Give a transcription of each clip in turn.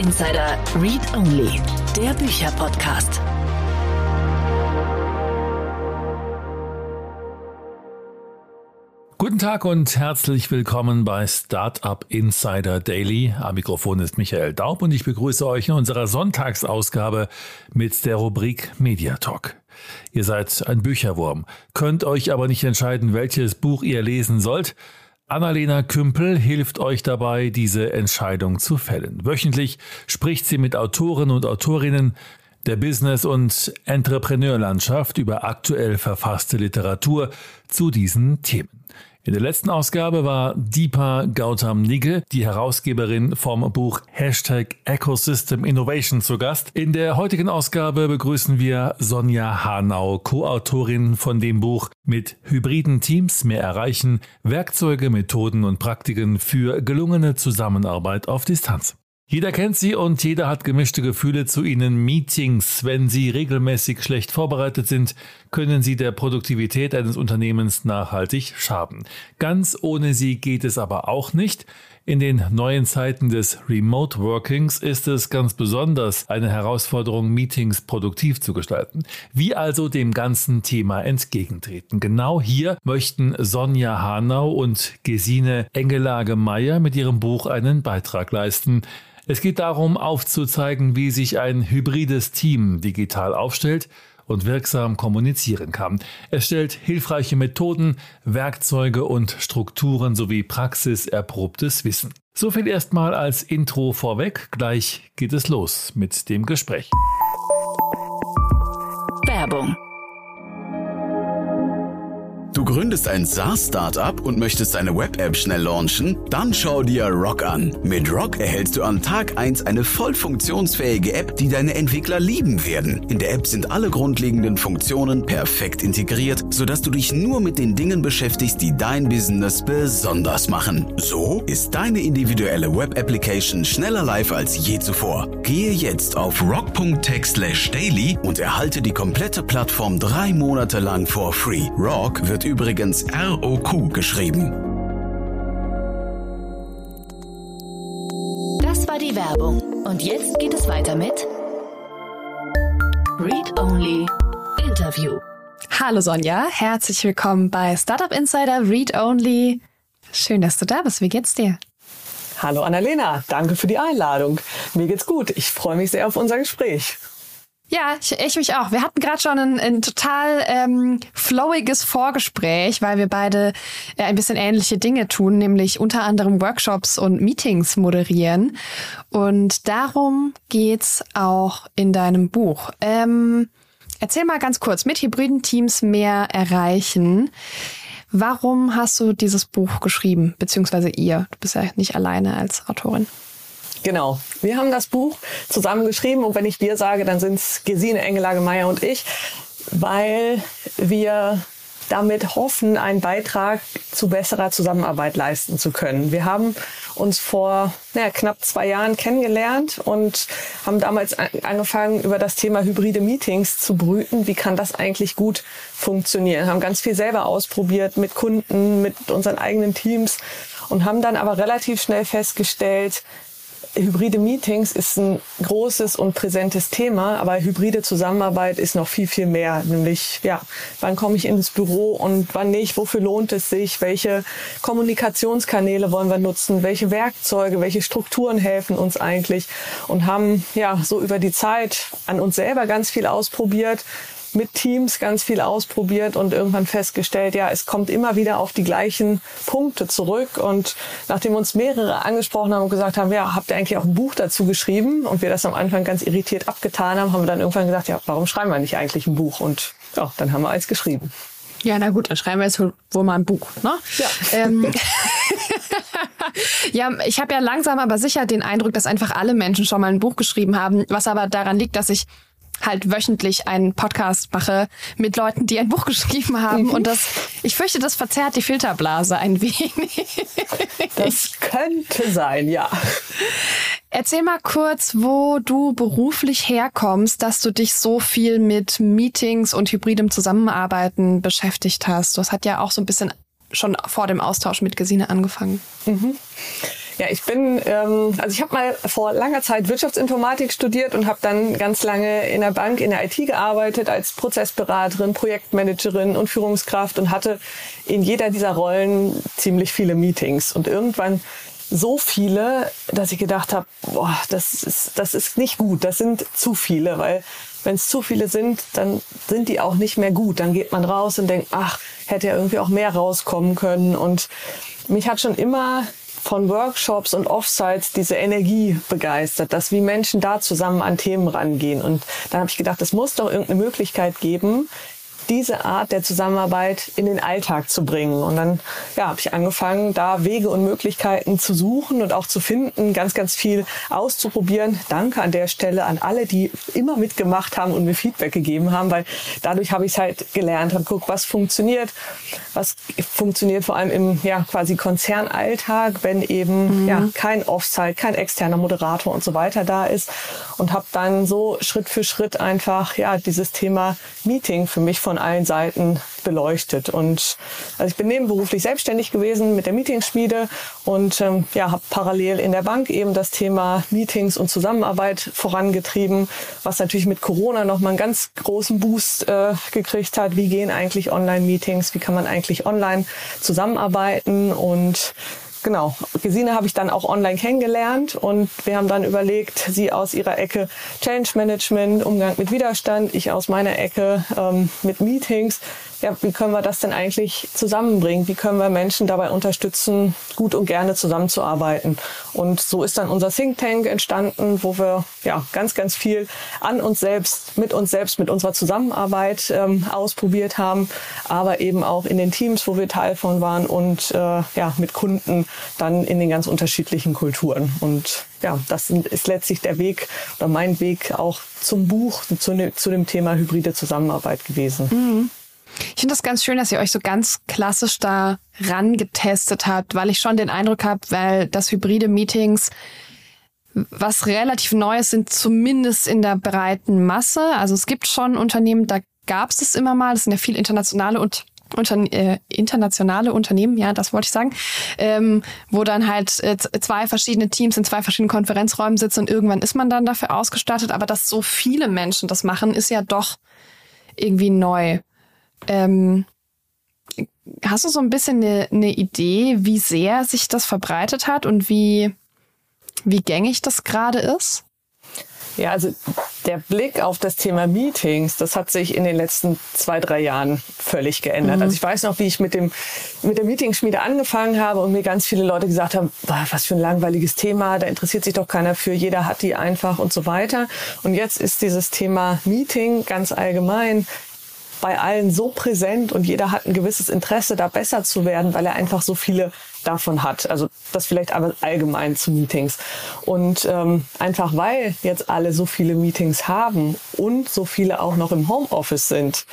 Insider Read Only, der Bücherpodcast. Guten Tag und herzlich willkommen bei Startup Insider Daily. Am Mikrofon ist Michael Daub und ich begrüße euch in unserer Sonntagsausgabe mit der Rubrik Media Talk. Ihr seid ein Bücherwurm, könnt euch aber nicht entscheiden, welches Buch ihr lesen sollt. Annalena Kümpel hilft euch dabei, diese Entscheidung zu fällen. Wöchentlich spricht sie mit Autoren und Autorinnen der Business- und Entrepreneurlandschaft über aktuell verfasste Literatur zu diesen Themen. In der letzten Ausgabe war Deepa Gautam Nigge, die Herausgeberin vom Buch Hashtag Ecosystem Innovation zu Gast. In der heutigen Ausgabe begrüßen wir Sonja Hanau, Co-Autorin von dem Buch Mit hybriden Teams mehr erreichen, Werkzeuge, Methoden und Praktiken für gelungene Zusammenarbeit auf Distanz. Jeder kennt sie und jeder hat gemischte Gefühle zu ihnen. Meetings, wenn sie regelmäßig schlecht vorbereitet sind, können sie der Produktivität eines Unternehmens nachhaltig schaden. Ganz ohne sie geht es aber auch nicht. In den neuen Zeiten des Remote Workings ist es ganz besonders eine Herausforderung, Meetings produktiv zu gestalten. Wie also dem ganzen Thema entgegentreten? Genau hier möchten Sonja Hanau und Gesine Engelage-Meyer mit ihrem Buch einen Beitrag leisten. Es geht darum, aufzuzeigen, wie sich ein hybrides Team digital aufstellt und wirksam kommunizieren kann. Es stellt hilfreiche Methoden, Werkzeuge und Strukturen sowie praxiserprobtes Wissen. So viel erstmal als Intro vorweg. Gleich geht es los mit dem Gespräch. Werbung Du gründest ein SaaS-Startup und möchtest eine Web-App schnell launchen? Dann schau dir Rock an. Mit Rock erhältst du an Tag 1 eine voll funktionsfähige App, die deine Entwickler lieben werden. In der App sind alle grundlegenden Funktionen perfekt integriert, sodass du dich nur mit den Dingen beschäftigst, die dein Business besonders machen. So ist deine individuelle Web-Application schneller live als je zuvor. Gehe jetzt auf rock.tech/daily und erhalte die komplette Plattform drei Monate lang for free. Rock wird wird übrigens ROQ geschrieben. Das war die Werbung. Und jetzt geht es weiter mit Read Only Interview. Hallo Sonja, herzlich willkommen bei Startup Insider Read Only. Schön, dass du da bist. Wie geht's dir? Hallo Annalena, danke für die Einladung. Mir geht's gut. Ich freue mich sehr auf unser Gespräch. Ja, ich, ich mich auch. Wir hatten gerade schon ein, ein total ähm, flowiges Vorgespräch, weil wir beide äh, ein bisschen ähnliche Dinge tun, nämlich unter anderem Workshops und Meetings moderieren. Und darum geht's auch in deinem Buch. Ähm, erzähl mal ganz kurz, mit hybriden Teams mehr erreichen. Warum hast du dieses Buch geschrieben, beziehungsweise ihr? Du bist ja nicht alleine als Autorin. Genau. Wir haben das Buch zusammen geschrieben und wenn ich wir sage, dann sind es Gesine Engelage Meier und ich, weil wir damit hoffen, einen Beitrag zu besserer Zusammenarbeit leisten zu können. Wir haben uns vor naja, knapp zwei Jahren kennengelernt und haben damals angefangen, über das Thema hybride Meetings zu brüten. Wie kann das eigentlich gut funktionieren? Haben ganz viel selber ausprobiert mit Kunden, mit unseren eigenen Teams und haben dann aber relativ schnell festgestellt, hybride Meetings ist ein großes und präsentes Thema, aber hybride Zusammenarbeit ist noch viel, viel mehr. Nämlich, ja, wann komme ich ins Büro und wann nicht? Wofür lohnt es sich? Welche Kommunikationskanäle wollen wir nutzen? Welche Werkzeuge, welche Strukturen helfen uns eigentlich? Und haben, ja, so über die Zeit an uns selber ganz viel ausprobiert, mit Teams ganz viel ausprobiert und irgendwann festgestellt, ja, es kommt immer wieder auf die gleichen Punkte zurück. Und nachdem uns mehrere angesprochen haben und gesagt haben, ja, habt ihr eigentlich auch ein Buch dazu geschrieben? Und wir das am Anfang ganz irritiert abgetan haben, haben wir dann irgendwann gesagt, ja, warum schreiben wir nicht eigentlich ein Buch? Und ja, dann haben wir eins geschrieben. Ja, na gut, dann schreiben wir jetzt wohl mal ein Buch, ne? Ja. Ähm, ja, ich habe ja langsam aber sicher den Eindruck, dass einfach alle Menschen schon mal ein Buch geschrieben haben, was aber daran liegt, dass ich halt wöchentlich einen Podcast mache mit Leuten, die ein Buch geschrieben haben. Mhm. Und das, ich fürchte, das verzerrt die Filterblase ein wenig. Das könnte sein, ja. Erzähl mal kurz, wo du beruflich herkommst, dass du dich so viel mit Meetings und hybridem Zusammenarbeiten beschäftigt hast. Das hat ja auch so ein bisschen schon vor dem Austausch mit Gesine angefangen. Mhm. Ja, ich bin, ähm, also ich habe mal vor langer Zeit Wirtschaftsinformatik studiert und habe dann ganz lange in der Bank, in der IT gearbeitet als Prozessberaterin, Projektmanagerin und Führungskraft und hatte in jeder dieser Rollen ziemlich viele Meetings. Und irgendwann so viele, dass ich gedacht habe, boah, das ist, das ist nicht gut, das sind zu viele, weil wenn es zu viele sind, dann sind die auch nicht mehr gut. Dann geht man raus und denkt, ach, hätte ja irgendwie auch mehr rauskommen können. Und mich hat schon immer von Workshops und Offsites diese Energie begeistert, dass wie Menschen da zusammen an Themen rangehen. Und dann habe ich gedacht, es muss doch irgendeine Möglichkeit geben, diese Art der Zusammenarbeit in den Alltag zu bringen. Und dann ja, habe ich angefangen, da Wege und Möglichkeiten zu suchen und auch zu finden, ganz, ganz viel auszuprobieren. Danke an der Stelle an alle, die immer mitgemacht haben und mir Feedback gegeben haben, weil dadurch habe ich es halt gelernt, habe geguckt, was funktioniert, was funktioniert vor allem im ja, quasi Konzernalltag, wenn eben mhm. ja, kein Offsite, kein externer Moderator und so weiter da ist und habe dann so Schritt für Schritt einfach ja dieses Thema Meeting für mich von allen Seiten beleuchtet. Und also ich bin nebenberuflich selbstständig gewesen mit der Meetingschmiede und ähm, ja, habe parallel in der Bank eben das Thema Meetings und Zusammenarbeit vorangetrieben, was natürlich mit Corona nochmal einen ganz großen Boost äh, gekriegt hat. Wie gehen eigentlich Online-Meetings? Wie kann man eigentlich online zusammenarbeiten? Und genau, Gesine habe ich dann auch online kennengelernt und wir haben dann überlegt, sie aus ihrer Ecke Change Management, Umgang mit Widerstand, ich aus meiner Ecke ähm, mit Meetings, ja, wie können wir das denn eigentlich zusammenbringen? Wie können wir Menschen dabei unterstützen, gut und gerne zusammenzuarbeiten? Und so ist dann unser Think Tank entstanden, wo wir ja ganz, ganz viel an uns selbst, mit uns selbst, mit unserer Zusammenarbeit ähm, ausprobiert haben, aber eben auch in den Teams, wo wir Teil von waren und äh, ja mit Kunden dann in den ganz unterschiedlichen Kulturen. Und ja, das ist letztlich der Weg oder mein Weg auch zum Buch, zu, ne, zu dem Thema hybride Zusammenarbeit gewesen. Mhm. Ich finde das ganz schön, dass ihr euch so ganz klassisch da rangetestet habt, weil ich schon den Eindruck habe, weil das hybride Meetings was relativ Neues sind, zumindest in der breiten Masse. Also es gibt schon Unternehmen, da gab es es immer mal. Das sind ja viel internationale und unter, äh, internationale Unternehmen, ja, das wollte ich sagen, ähm, wo dann halt äh, zwei verschiedene Teams in zwei verschiedenen Konferenzräumen sitzen und irgendwann ist man dann dafür ausgestattet. Aber dass so viele Menschen das machen, ist ja doch irgendwie neu. Ähm, hast du so ein bisschen eine, eine Idee, wie sehr sich das verbreitet hat und wie, wie gängig das gerade ist? Ja, also der Blick auf das Thema Meetings, das hat sich in den letzten zwei, drei Jahren völlig geändert. Mhm. Also ich weiß noch, wie ich mit dem mit der Meetingschmiede angefangen habe und mir ganz viele Leute gesagt haben, was für ein langweiliges Thema, da interessiert sich doch keiner für, jeder hat die einfach und so weiter. Und jetzt ist dieses Thema Meeting ganz allgemein bei allen so präsent und jeder hat ein gewisses Interesse, da besser zu werden, weil er einfach so viele davon hat. Also das vielleicht aber allgemein zu Meetings. Und ähm, einfach weil jetzt alle so viele Meetings haben und so viele auch noch im Homeoffice sind,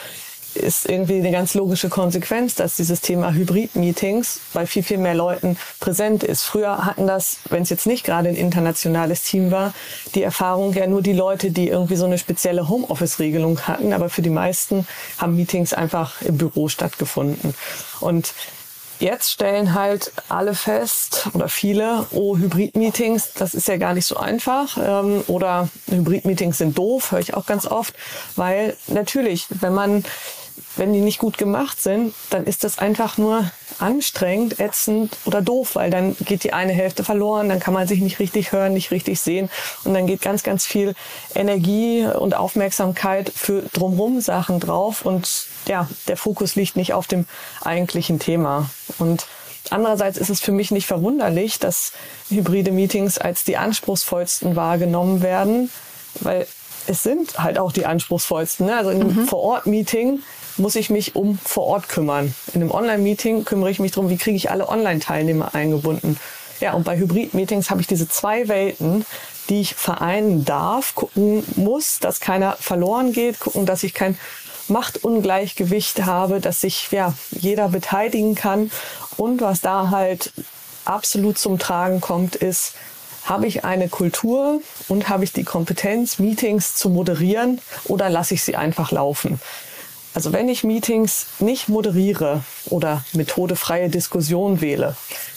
ist irgendwie eine ganz logische Konsequenz, dass dieses Thema Hybrid-Meetings bei viel, viel mehr Leuten präsent ist. Früher hatten das, wenn es jetzt nicht gerade ein internationales Team war, die Erfahrung ja nur die Leute, die irgendwie so eine spezielle Homeoffice-Regelung hatten. Aber für die meisten haben Meetings einfach im Büro stattgefunden. Und Jetzt stellen halt alle fest oder viele, oh, Hybrid-Meetings, das ist ja gar nicht so einfach. Ähm, oder Hybrid-Meetings sind doof, höre ich auch ganz oft. Weil natürlich, wenn man wenn die nicht gut gemacht sind, dann ist das einfach nur anstrengend, ätzend oder doof, weil dann geht die eine Hälfte verloren, dann kann man sich nicht richtig hören, nicht richtig sehen und dann geht ganz, ganz viel Energie und Aufmerksamkeit für drumherum Sachen drauf und ja, der Fokus liegt nicht auf dem eigentlichen Thema. Und andererseits ist es für mich nicht verwunderlich, dass hybride Meetings als die anspruchsvollsten wahrgenommen werden, weil es sind halt auch die anspruchsvollsten. Ne? Also im mhm. Vor-Ort-Meeting muss ich mich um vor Ort kümmern. In einem Online-Meeting kümmere ich mich darum, wie kriege ich alle Online-Teilnehmer eingebunden. Ja, und bei Hybrid-Meetings habe ich diese zwei Welten, die ich vereinen darf, gucken muss, dass keiner verloren geht, gucken, dass ich kein Machtungleichgewicht habe, dass sich ja, jeder beteiligen kann. Und was da halt absolut zum Tragen kommt, ist, habe ich eine Kultur und habe ich die Kompetenz, Meetings zu moderieren oder lasse ich sie einfach laufen? Also wenn ich Meetings nicht moderiere oder methodefreie Diskussion wähle,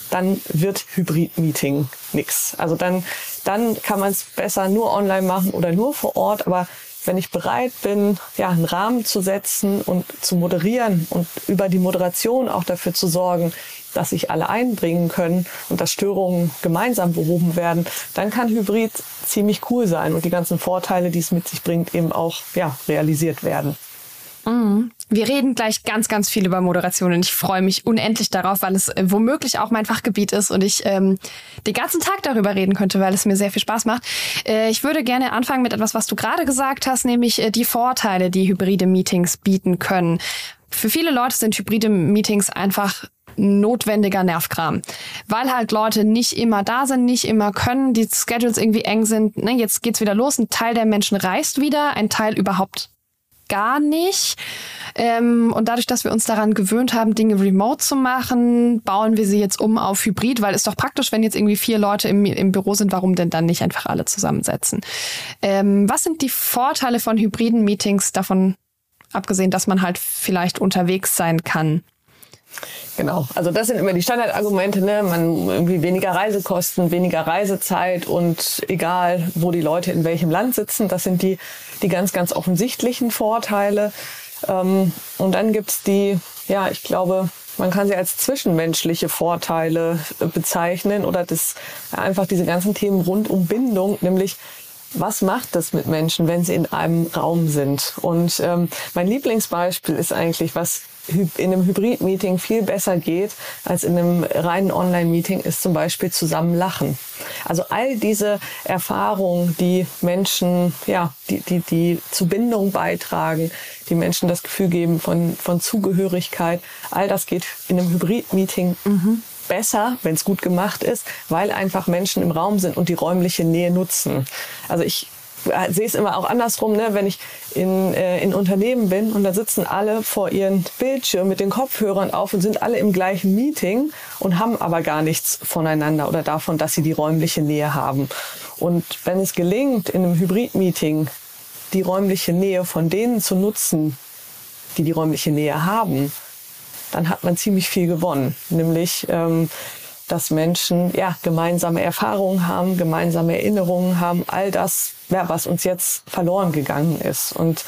dann wird Hybrid-Meeting nix. Also dann, dann kann man es besser nur online machen oder nur vor Ort. Aber wenn ich bereit bin, ja, einen Rahmen zu setzen und zu moderieren und über die Moderation auch dafür zu sorgen, dass sich alle einbringen können und dass Störungen gemeinsam behoben werden, dann kann Hybrid ziemlich cool sein und die ganzen Vorteile, die es mit sich bringt, eben auch ja, realisiert werden. Mhm. Wir reden gleich ganz, ganz viel über Moderation und ich freue mich unendlich darauf, weil es äh, womöglich auch mein Fachgebiet ist und ich ähm, den ganzen Tag darüber reden könnte, weil es mir sehr viel Spaß macht. Äh, ich würde gerne anfangen mit etwas, was du gerade gesagt hast, nämlich äh, die Vorteile, die hybride Meetings bieten können. Für viele Leute sind hybride Meetings einfach notwendiger Nervkram, weil halt Leute nicht immer da sind, nicht immer können, die Schedules irgendwie eng sind. Ne, jetzt geht's wieder los. Ein Teil der Menschen reist wieder, ein Teil überhaupt gar nicht. Ähm, und dadurch, dass wir uns daran gewöhnt haben, Dinge remote zu machen, bauen wir sie jetzt um auf Hybrid, weil es doch praktisch, wenn jetzt irgendwie vier Leute im, im Büro sind, warum denn dann nicht einfach alle zusammensetzen? Ähm, was sind die Vorteile von hybriden Meetings davon abgesehen, dass man halt vielleicht unterwegs sein kann? Genau, also das sind immer die Standardargumente, ne? Man irgendwie weniger Reisekosten, weniger Reisezeit und egal, wo die Leute in welchem Land sitzen, das sind die, die ganz, ganz offensichtlichen Vorteile. Ähm, und dann gibt's die, ja, ich glaube, man kann sie als zwischenmenschliche Vorteile äh, bezeichnen oder das einfach diese ganzen Themen rund um Bindung, nämlich was macht das mit Menschen, wenn sie in einem Raum sind? Und ähm, mein Lieblingsbeispiel ist eigentlich, was in einem Hybrid-Meeting viel besser geht als in einem reinen Online-Meeting, ist zum Beispiel zusammen lachen. Also all diese Erfahrungen, die Menschen, ja, die, die, die zu Bindung beitragen, die Menschen das Gefühl geben von, von Zugehörigkeit, all das geht in einem Hybrid-Meeting mhm. besser, wenn es gut gemacht ist, weil einfach Menschen im Raum sind und die räumliche Nähe nutzen. Also ich sehe es immer auch andersrum, ne? wenn ich in, äh, in Unternehmen bin und da sitzen alle vor ihren Bildschirmen mit den Kopfhörern auf und sind alle im gleichen Meeting und haben aber gar nichts voneinander oder davon, dass sie die räumliche Nähe haben. Und wenn es gelingt, in einem Hybrid-Meeting die räumliche Nähe von denen zu nutzen, die die räumliche Nähe haben, dann hat man ziemlich viel gewonnen. Nämlich ähm, dass Menschen ja gemeinsame Erfahrungen haben, gemeinsame Erinnerungen haben, all das, ja, was uns jetzt verloren gegangen ist. Und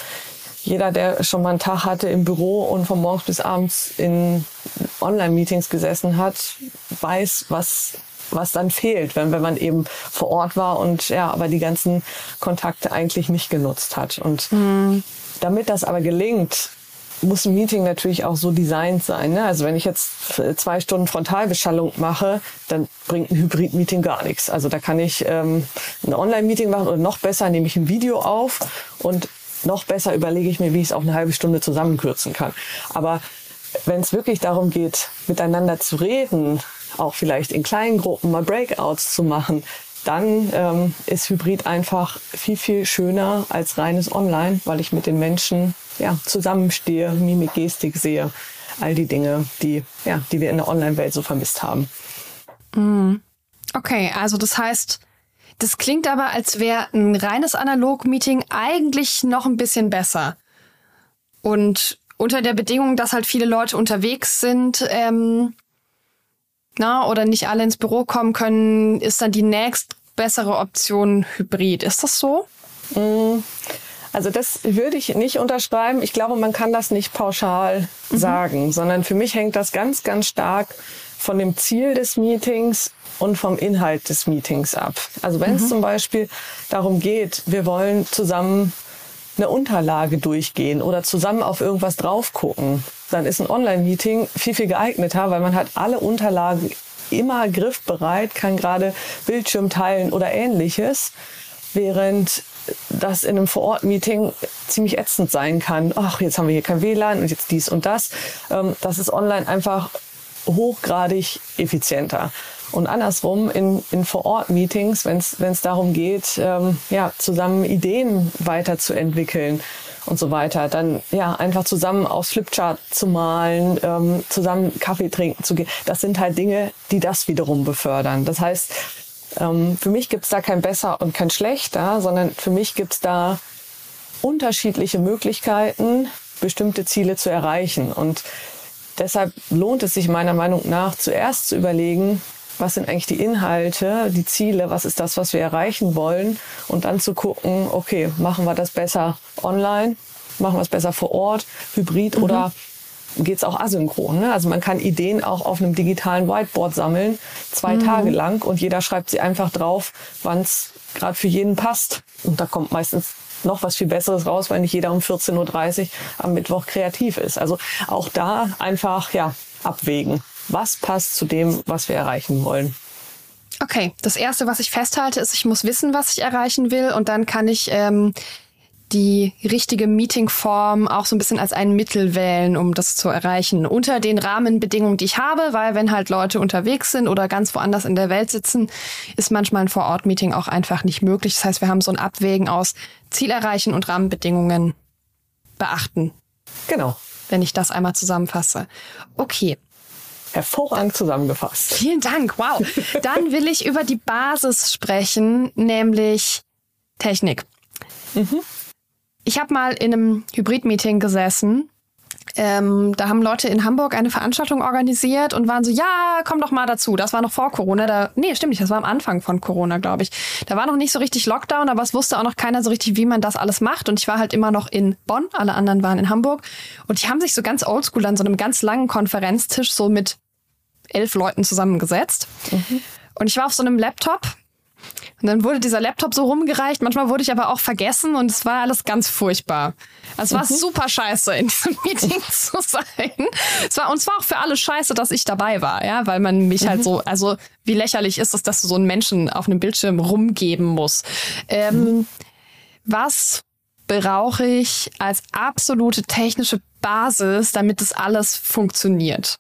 jeder, der schon mal einen Tag hatte im Büro und von morgens bis abends in Online-Meetings gesessen hat, weiß, was was dann fehlt, wenn, wenn man eben vor Ort war und ja, aber die ganzen Kontakte eigentlich nicht genutzt hat. Und mhm. damit das aber gelingt, muss ein Meeting natürlich auch so designt sein. Ne? Also wenn ich jetzt zwei Stunden Frontalbeschallung mache, dann bringt ein Hybrid-Meeting gar nichts. Also da kann ich ähm, ein Online-Meeting machen oder noch besser nehme ich ein Video auf und noch besser überlege ich mir, wie ich es auf eine halbe Stunde zusammenkürzen kann. Aber wenn es wirklich darum geht, miteinander zu reden, auch vielleicht in kleinen Gruppen mal Breakouts zu machen, dann ähm, ist Hybrid einfach viel, viel schöner als reines Online, weil ich mit den Menschen ja, zusammenstehe, Mimik, Gestik sehe. All die Dinge, die, ja, die wir in der Online-Welt so vermisst haben. Mm. Okay, also das heißt, das klingt aber, als wäre ein reines Analog-Meeting eigentlich noch ein bisschen besser. Und unter der Bedingung, dass halt viele Leute unterwegs sind, ähm, na, oder nicht alle ins Büro kommen können, ist dann die nächst bessere Option Hybrid. Ist das so? Mm. Also das würde ich nicht unterschreiben. Ich glaube, man kann das nicht pauschal mhm. sagen, sondern für mich hängt das ganz, ganz stark von dem Ziel des Meetings und vom Inhalt des Meetings ab. Also wenn es mhm. zum Beispiel darum geht, wir wollen zusammen eine Unterlage durchgehen oder zusammen auf irgendwas drauf gucken, dann ist ein Online-Meeting viel, viel geeigneter, weil man hat alle Unterlagen immer griffbereit, kann gerade Bildschirm teilen oder ähnliches, während das in einem Vor-Ort-Meeting ziemlich ätzend sein kann. Ach, jetzt haben wir hier kein WLAN und jetzt dies und das. Ähm, das ist online einfach hochgradig effizienter. Und andersrum in, in Vor-Ort-Meetings, wenn es darum geht, ähm, ja, zusammen Ideen weiterzuentwickeln und so weiter, dann ja einfach zusammen aufs Flipchart zu malen, ähm, zusammen Kaffee trinken zu gehen, das sind halt Dinge, die das wiederum befördern. Das heißt, ähm, für mich gibt es da kein besser und kein schlechter, sondern für mich gibt es da unterschiedliche Möglichkeiten, bestimmte Ziele zu erreichen. Und deshalb lohnt es sich meiner Meinung nach zuerst zu überlegen, was sind eigentlich die Inhalte, die Ziele, was ist das, was wir erreichen wollen und dann zu gucken, okay, machen wir das besser online, machen wir es besser vor Ort, hybrid mhm. oder geht es auch asynchron. Ne? Also man kann Ideen auch auf einem digitalen Whiteboard sammeln, zwei mhm. Tage lang und jeder schreibt sie einfach drauf, wann es gerade für jeden passt. Und da kommt meistens noch was viel Besseres raus, weil nicht jeder um 14.30 Uhr am Mittwoch kreativ ist. Also auch da einfach ja abwägen. Was passt zu dem, was wir erreichen wollen? Okay, das Erste, was ich festhalte, ist, ich muss wissen, was ich erreichen will und dann kann ich ähm, die richtige Meetingform auch so ein bisschen als ein Mittel wählen, um das zu erreichen. Unter den Rahmenbedingungen, die ich habe, weil wenn halt Leute unterwegs sind oder ganz woanders in der Welt sitzen, ist manchmal ein Vor-Ort-Meeting auch einfach nicht möglich. Das heißt, wir haben so ein Abwägen aus Ziel erreichen und Rahmenbedingungen beachten. Genau. Wenn ich das einmal zusammenfasse. Okay. Hervorragend zusammengefasst. Vielen Dank. Wow. Dann will ich über die Basis sprechen, nämlich Technik. Mhm. Ich habe mal in einem Hybrid-Meeting gesessen. Ähm, da haben Leute in Hamburg eine Veranstaltung organisiert und waren so, ja, komm doch mal dazu. Das war noch vor Corona. Da, nee, stimmt nicht, das war am Anfang von Corona, glaube ich. Da war noch nicht so richtig Lockdown, aber es wusste auch noch keiner so richtig, wie man das alles macht. Und ich war halt immer noch in Bonn, alle anderen waren in Hamburg. Und die haben sich so ganz oldschool an so einem ganz langen Konferenztisch so mit elf Leuten zusammengesetzt. Mhm. Und ich war auf so einem Laptop und dann wurde dieser Laptop so rumgereicht. Manchmal wurde ich aber auch vergessen und es war alles ganz furchtbar. Es war mhm. super scheiße, in diesem Meeting zu sein. Es war, und es war auch für alle scheiße, dass ich dabei war, ja, weil man mich halt mhm. halt so, also wie lächerlich ist es, dass du so einen Menschen auf einem Bildschirm rumgeben musst. Ähm, mhm. Was brauche ich als absolute technische Basis, damit das alles funktioniert?